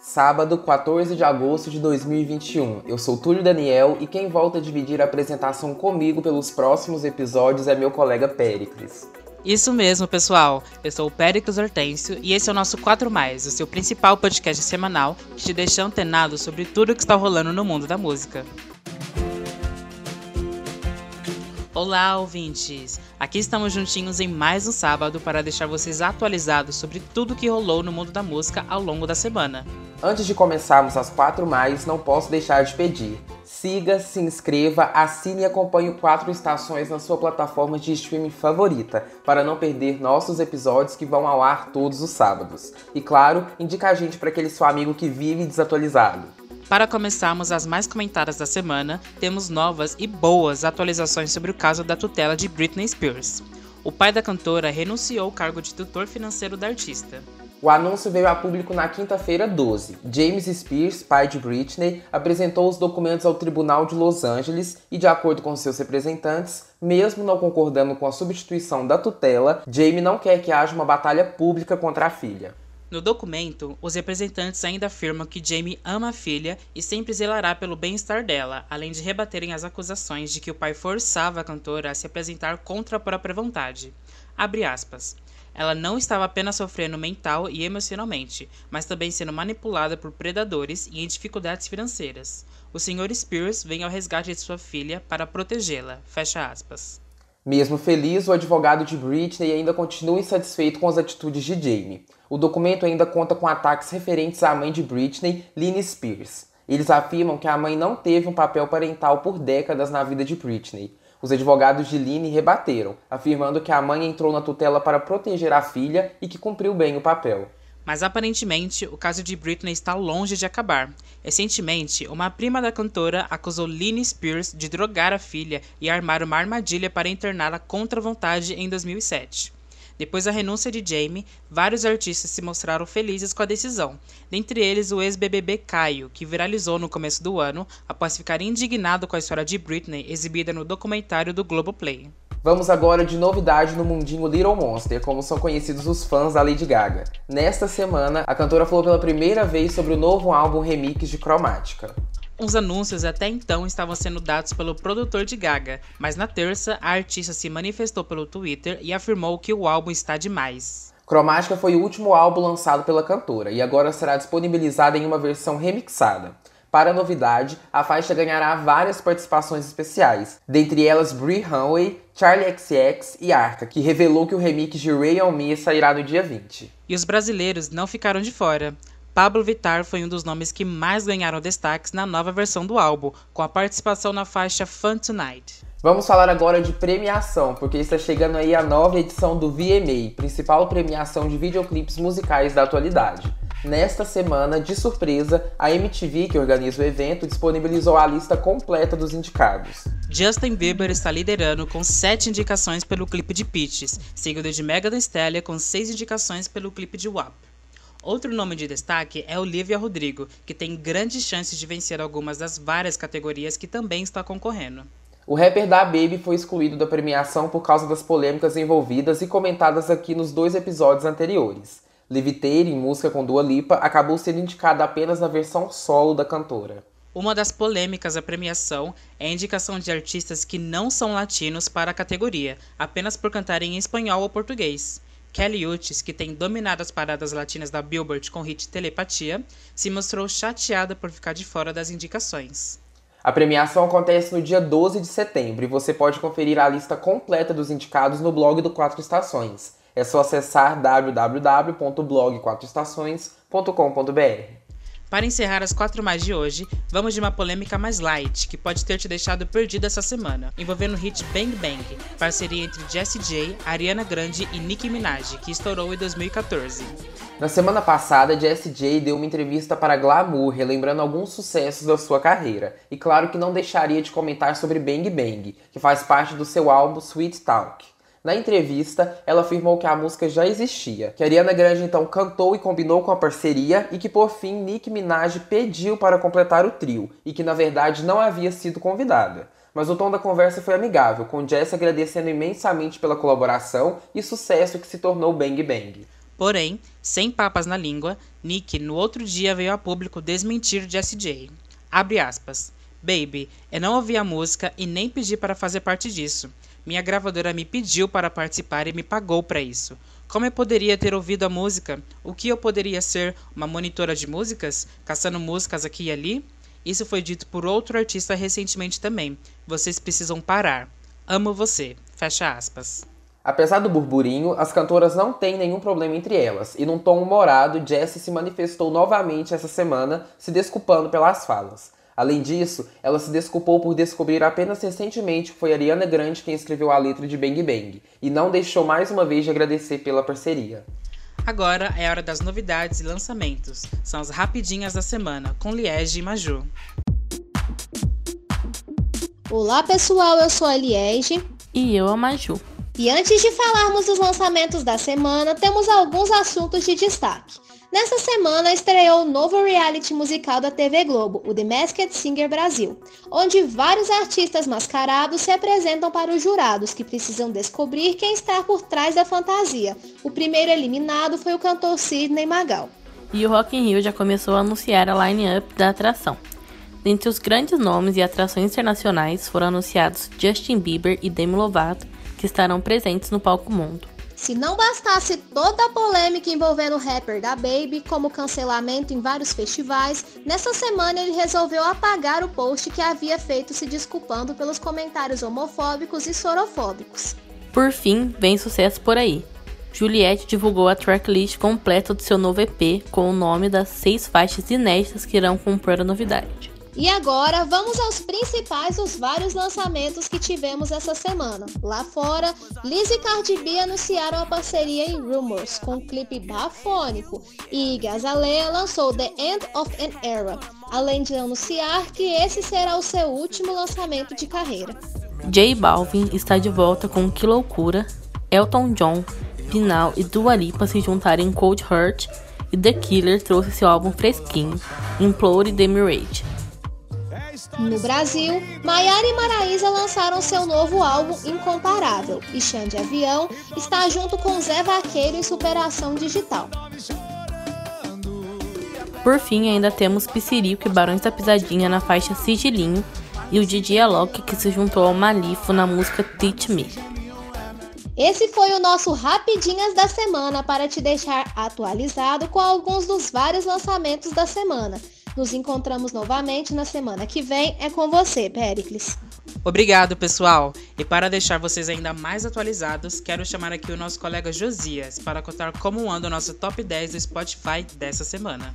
Sábado, 14 de agosto de 2021. Eu sou Túlio Daniel e quem volta a dividir a apresentação comigo pelos próximos episódios é meu colega Péricles. Isso mesmo, pessoal. Eu sou o Péricles Hortêncio e esse é o nosso 4 Mais, o seu principal podcast semanal que te deixa antenado sobre tudo o que está rolando no mundo da música. Olá, ouvintes! Aqui estamos juntinhos em mais um sábado para deixar vocês atualizados sobre tudo que rolou no mundo da música ao longo da semana. Antes de começarmos as 4 mais, não posso deixar de pedir. Siga, se inscreva, assine e acompanhe o Quatro Estações na sua plataforma de streaming favorita, para não perder nossos episódios que vão ao ar todos os sábados. E claro, indica a gente para aquele seu amigo que vive desatualizado. Para começarmos as mais comentadas da semana, temos novas e boas atualizações sobre o caso da tutela de Britney Spears. O pai da cantora renunciou ao cargo de tutor financeiro da artista. O anúncio veio a público na quinta-feira 12. James Spears, pai de Britney, apresentou os documentos ao Tribunal de Los Angeles e, de acordo com seus representantes, mesmo não concordando com a substituição da tutela, Jamie não quer que haja uma batalha pública contra a filha. No documento, os representantes ainda afirmam que Jamie ama a filha e sempre zelará pelo bem-estar dela, além de rebaterem as acusações de que o pai forçava a cantora a se apresentar contra a própria vontade. Abre aspas. Ela não estava apenas sofrendo mental e emocionalmente, mas também sendo manipulada por predadores e em dificuldades financeiras. O Sr. Spears vem ao resgate de sua filha para protegê-la. Fecha aspas. Mesmo feliz, o advogado de Britney ainda continua insatisfeito com as atitudes de Jamie. O documento ainda conta com ataques referentes à mãe de Britney, Lynne Spears. Eles afirmam que a mãe não teve um papel parental por décadas na vida de Britney. Os advogados de Lynne rebateram, afirmando que a mãe entrou na tutela para proteger a filha e que cumpriu bem o papel. Mas aparentemente, o caso de Britney está longe de acabar. Recentemente, uma prima da cantora acusou Lynne Spears de drogar a filha e armar uma armadilha para interná-la contra a vontade em 2007. Depois da renúncia de Jamie, vários artistas se mostraram felizes com a decisão, dentre eles o ex-BBB Caio, que viralizou no começo do ano após ficar indignado com a história de Britney exibida no documentário do Globoplay. Vamos agora de novidade no mundinho Little Monster, como são conhecidos os fãs da Lady Gaga. Nesta semana, a cantora falou pela primeira vez sobre o novo álbum remix de Cromática. Os anúncios até então estavam sendo dados pelo produtor de Gaga, mas na terça a artista se manifestou pelo Twitter e afirmou que o álbum está demais. Cromática foi o último álbum lançado pela cantora e agora será disponibilizada em uma versão remixada. Para a novidade, a faixa ganhará várias participações especiais, dentre elas Brie Hanway, Charlie XX e Arca, que revelou que o remix de Ray on Me sairá no dia 20. E os brasileiros não ficaram de fora. Pablo Vittar foi um dos nomes que mais ganharam destaques na nova versão do álbum, com a participação na faixa Fun Tonight. Vamos falar agora de premiação, porque está chegando aí a nova edição do VMA, principal premiação de videoclipes musicais da atualidade. Nesta semana, de surpresa, a MTV, que organiza o evento, disponibilizou a lista completa dos indicados. Justin Bieber está liderando com 7 indicações pelo clipe de Peaches, seguido de Megan Thee Stallion com 6 indicações pelo clipe de WAP. Outro nome de destaque é Olivia Rodrigo, que tem grandes chances de vencer algumas das várias categorias que também está concorrendo. O rapper da Baby foi excluído da premiação por causa das polêmicas envolvidas e comentadas aqui nos dois episódios anteriores. Levitating, música com Dua Lipa, acabou sendo indicada apenas na versão solo da cantora. Uma das polêmicas da premiação é a indicação de artistas que não são latinos para a categoria, apenas por cantarem em espanhol ou português. Kelly Uchis, que tem dominado as paradas latinas da Billboard com hit Telepatia, se mostrou chateada por ficar de fora das indicações. A premiação acontece no dia 12 de setembro e você pode conferir a lista completa dos indicados no blog do Quatro Estações. É só acessar www.blog4estações.com.br. Para encerrar as quatro mais de hoje, vamos de uma polêmica mais light, que pode ter te deixado perdido essa semana, envolvendo o hit Bang Bang, parceria entre Jessie J, Ariana Grande e Nicki Minaj, que estourou em 2014. Na semana passada, Jessie J deu uma entrevista para Glamour, relembrando alguns sucessos da sua carreira, e claro que não deixaria de comentar sobre Bang Bang, que faz parte do seu álbum Sweet Talk. Na entrevista, ela afirmou que a música já existia, que Ariana Grande então cantou e combinou com a parceria e que por fim Nicki Minaj pediu para completar o trio e que na verdade não havia sido convidada. Mas o tom da conversa foi amigável, com Jess agradecendo imensamente pela colaboração e sucesso que se tornou Bang Bang. Porém, sem papas na língua, Nick no outro dia veio a público desmentir Jessie J. Abre aspas. Baby, eu não ouvi a música e nem pedi para fazer parte disso. Minha gravadora me pediu para participar e me pagou para isso. Como eu poderia ter ouvido a música? O que eu poderia ser? Uma monitora de músicas? Caçando músicas aqui e ali? Isso foi dito por outro artista recentemente também. Vocês precisam parar. Amo você. Fecha aspas. Apesar do burburinho, as cantoras não têm nenhum problema entre elas, e num tom humorado, Jessie se manifestou novamente essa semana, se desculpando pelas falas. Além disso, ela se desculpou por descobrir apenas recentemente que foi Ariana Grande quem escreveu a letra de Bang Bang, e não deixou mais uma vez de agradecer pela parceria. Agora é hora das novidades e lançamentos. São as rapidinhas da semana, com Liege e Maju. Olá pessoal, eu sou a Liege. E eu a Maju. E antes de falarmos dos lançamentos da semana, temos alguns assuntos de destaque. Nessa semana estreou o novo reality musical da TV Globo, o The Masked Singer Brasil, onde vários artistas mascarados se apresentam para os jurados que precisam descobrir quem está por trás da fantasia. O primeiro eliminado foi o cantor Sidney Magal. E o Rock in Rio já começou a anunciar a line-up da atração. Dentre os grandes nomes e atrações internacionais foram anunciados Justin Bieber e Demi Lovato, que estarão presentes no palco mundo. Se não bastasse toda a polêmica envolvendo o rapper da Baby, como cancelamento em vários festivais, nessa semana ele resolveu apagar o post que havia feito se desculpando pelos comentários homofóbicos e sorofóbicos. Por fim, vem sucesso por aí. Juliette divulgou a tracklist completa do seu novo EP com o nome das seis faixas inéditas que irão compor a novidade. E agora vamos aos principais dos vários lançamentos que tivemos essa semana. Lá fora, Liz e Cardi B anunciaram a parceria em Rumors com um clipe bafônico e Gazalea lançou The End of an Era, além de anunciar que esse será o seu último lançamento de carreira. J Balvin está de volta com Que Loucura, Elton John, Pinal e Dua Lipa se juntarem em Cold Heart e The Killer trouxe seu álbum fresquinho, Implore The Mirage. No Brasil, Maiara e Maraísa lançaram seu novo álbum Incomparável e Xande Avião está junto com Zé Vaqueiro em Superação Digital. Por fim, ainda temos Piscirico e Barões da Pisadinha na faixa Sigilinho e o Didi Alok que se juntou ao Malifo na música Teach Me. Esse foi o nosso Rapidinhas da Semana para te deixar atualizado com alguns dos vários lançamentos da semana. Nos encontramos novamente na semana que vem. É com você, Pericles. Obrigado, pessoal! E para deixar vocês ainda mais atualizados, quero chamar aqui o nosso colega Josias para contar como anda o nosso top 10 do Spotify dessa semana.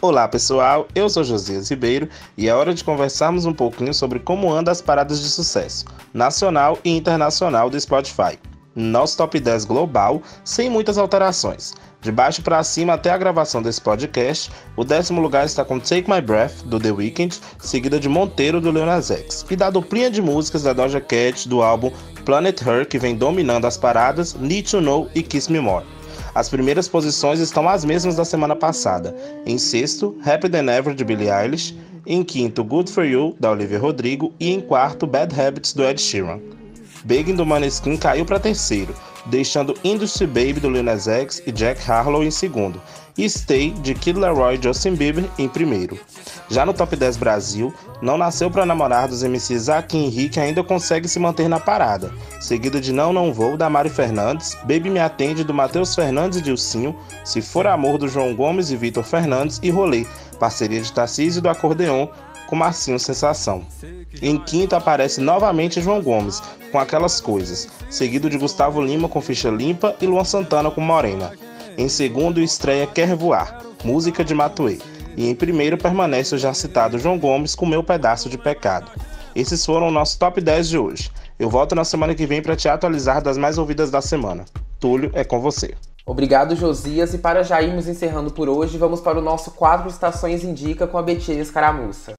Olá pessoal, eu sou Josias Ribeiro e é hora de conversarmos um pouquinho sobre como anda as paradas de sucesso, nacional e internacional do Spotify. Nosso top 10 global, sem muitas alterações. De baixo para cima até a gravação desse podcast, o décimo lugar está com Take My Breath, do The Weeknd, seguida de Monteiro, do Leonas X, e da duplinha de músicas da Doja Cat do álbum Planet Her, que vem dominando as paradas Need to Know e Kiss Me More. As primeiras posições estão as mesmas da semana passada. Em sexto, Happy Than Ever, de Billie Eilish. Em quinto, Good For You, da Olivia Rodrigo. E em quarto, Bad Habits, do Ed Sheeran. Begging, do Maneskin, caiu para terceiro deixando Industry Baby do Lil X e Jack Harlow em segundo, e Stay de Kid Laroi e Justin Bieber em primeiro. Já no Top 10 Brasil, Não Nasceu para Namorar dos MCs e Henrique ainda consegue se manter na parada, seguido de Não Não Vou da Mari Fernandes, Baby Me Atende do Matheus Fernandes e Dilcinho, Se For Amor do João Gomes e Vitor Fernandes e Rolê, parceria de Tarcísio do Acordeon com Marcinho Sensação. Em quinto aparece novamente João Gomes, com Aquelas Coisas, seguido de Gustavo Lima com Ficha Limpa e Luan Santana com Morena. Em segundo estreia Quer Voar, música de Matuê. E em primeiro permanece o já citado João Gomes com Meu Pedaço de Pecado. Esses foram o nosso top 10 de hoje. Eu volto na semana que vem para te atualizar das mais ouvidas da semana. Túlio, é com você. Obrigado, Josias. E para já irmos encerrando por hoje, vamos para o nosso quadro Estações Indica com a Betina Escaramuça.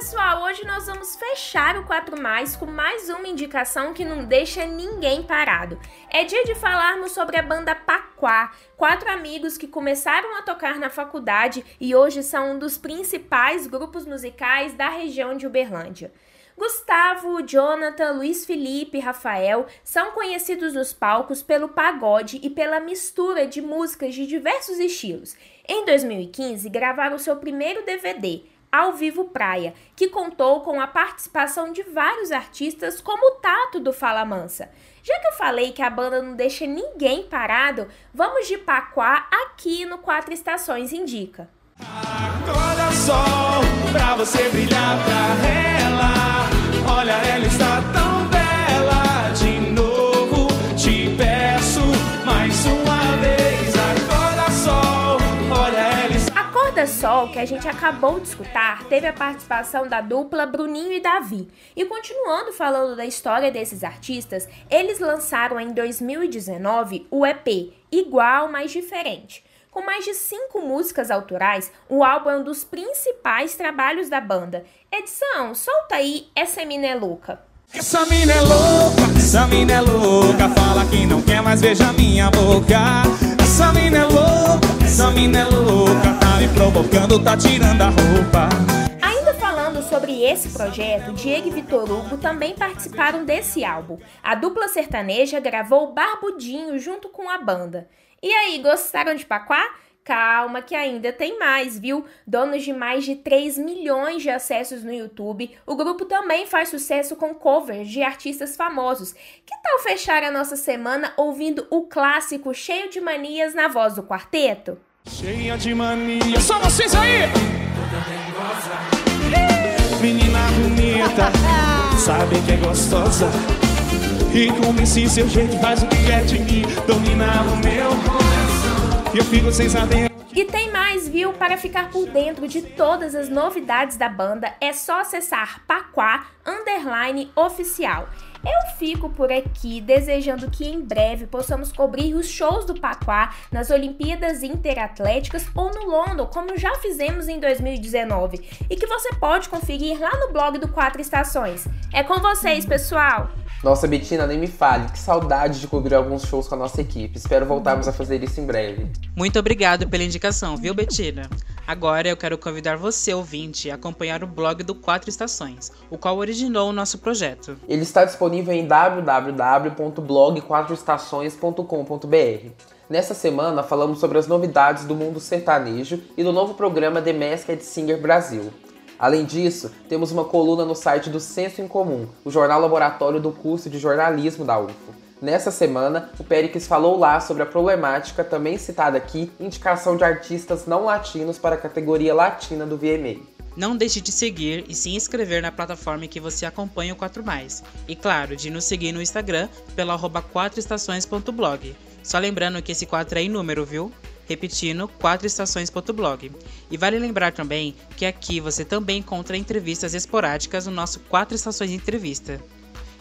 Pessoal, hoje nós vamos fechar o 4 mais com mais uma indicação que não deixa ninguém parado. É dia de falarmos sobre a banda Paquá, quatro amigos que começaram a tocar na faculdade e hoje são um dos principais grupos musicais da região de Uberlândia. Gustavo, Jonathan, Luiz Felipe e Rafael são conhecidos nos palcos pelo pagode e pela mistura de músicas de diversos estilos. Em 2015, gravaram seu primeiro DVD, Ao Vivo Praia, que contou com a participação de vários artistas como o Tato do Fala Mansa. Já que eu falei que a banda não deixa ninguém parado, vamos de Paquá aqui no Quatro Estações Indica. Acorda sol, pra você brilhar pra ela. Olha, ela está a gente acabou de escutar, teve a participação da dupla Bruninho e Davi. E continuando falando da história desses artistas, eles lançaram em 2019 o EP Igual, mas Diferente. Com mais de cinco músicas autorais, o álbum é um dos principais trabalhos da banda. Edição, solta aí Essa Mina é Louca. Essa mina é louca, essa mina é louca. Fala que não quer mais veja minha boca. Essa mina é louca, essa mina é louca. Provocando, tá tirando a roupa. Ainda falando sobre esse projeto, Diego e Vitor Hugo também participaram desse álbum. A dupla sertaneja gravou Barbudinho junto com a banda. E aí, gostaram de Paquá? Calma que ainda tem mais, viu? Donos de mais de 3 milhões de acessos no YouTube, o grupo também faz sucesso com covers de artistas famosos. Que tal fechar a nossa semana ouvindo o clássico Cheio de Manias na voz do quarteto? Cheia de mania. Só vocês aí! Menina bonita, sabe que é gostosa. E com esse seu jeito faz o que quer de mim. Dominar o meu coração. E eu fico sem saber. E tem mais, viu? Para ficar por dentro de todas as novidades da banda, é só acessar Paquá Underline Oficial. Eu fico por aqui desejando que em breve possamos cobrir os shows do Paquá nas Olimpíadas Interatléticas ou no London, como já fizemos em 2019, e que você pode conferir lá no blog do Quatro Estações. É com vocês, pessoal! Nossa, Betina, nem me fale. Que saudade de cobrir alguns shows com a nossa equipe. Espero voltarmos a fazer isso em breve. Muito obrigado pela indicação, viu, Betina? Agora eu quero convidar você, ouvinte, a acompanhar o blog do Quatro Estações, o qual originou o nosso projeto. Ele está disponível em www.blog4estações.com.br. Nessa semana falamos sobre as novidades do mundo sertanejo e do novo programa The Masked Singer Brasil. Além disso, temos uma coluna no site do Senso em Comum, o jornal laboratório do curso de jornalismo da UFO. Nessa semana, o Pericles falou lá sobre a problemática, também citada aqui, indicação de artistas não latinos para a categoria latina do VMA. Não deixe de seguir e se inscrever na plataforma em que você acompanha o 4 Mais. E claro, de nos seguir no Instagram pelo arroba 4estações.blog. Só lembrando que esse 4 é em número, viu? Repetindo, 4estações.blog. E vale lembrar também que aqui você também encontra entrevistas esporádicas no nosso 4 Estações Entrevista.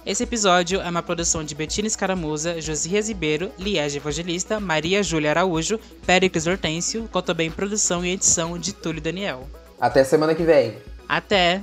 Esse episódio é uma produção de Betina Escaramuza, Josias Ribeiro, Liege Evangelista, Maria Júlia Araújo, Péricles Hortêncio, com também produção e edição de Túlio Daniel. Até semana que vem. Até!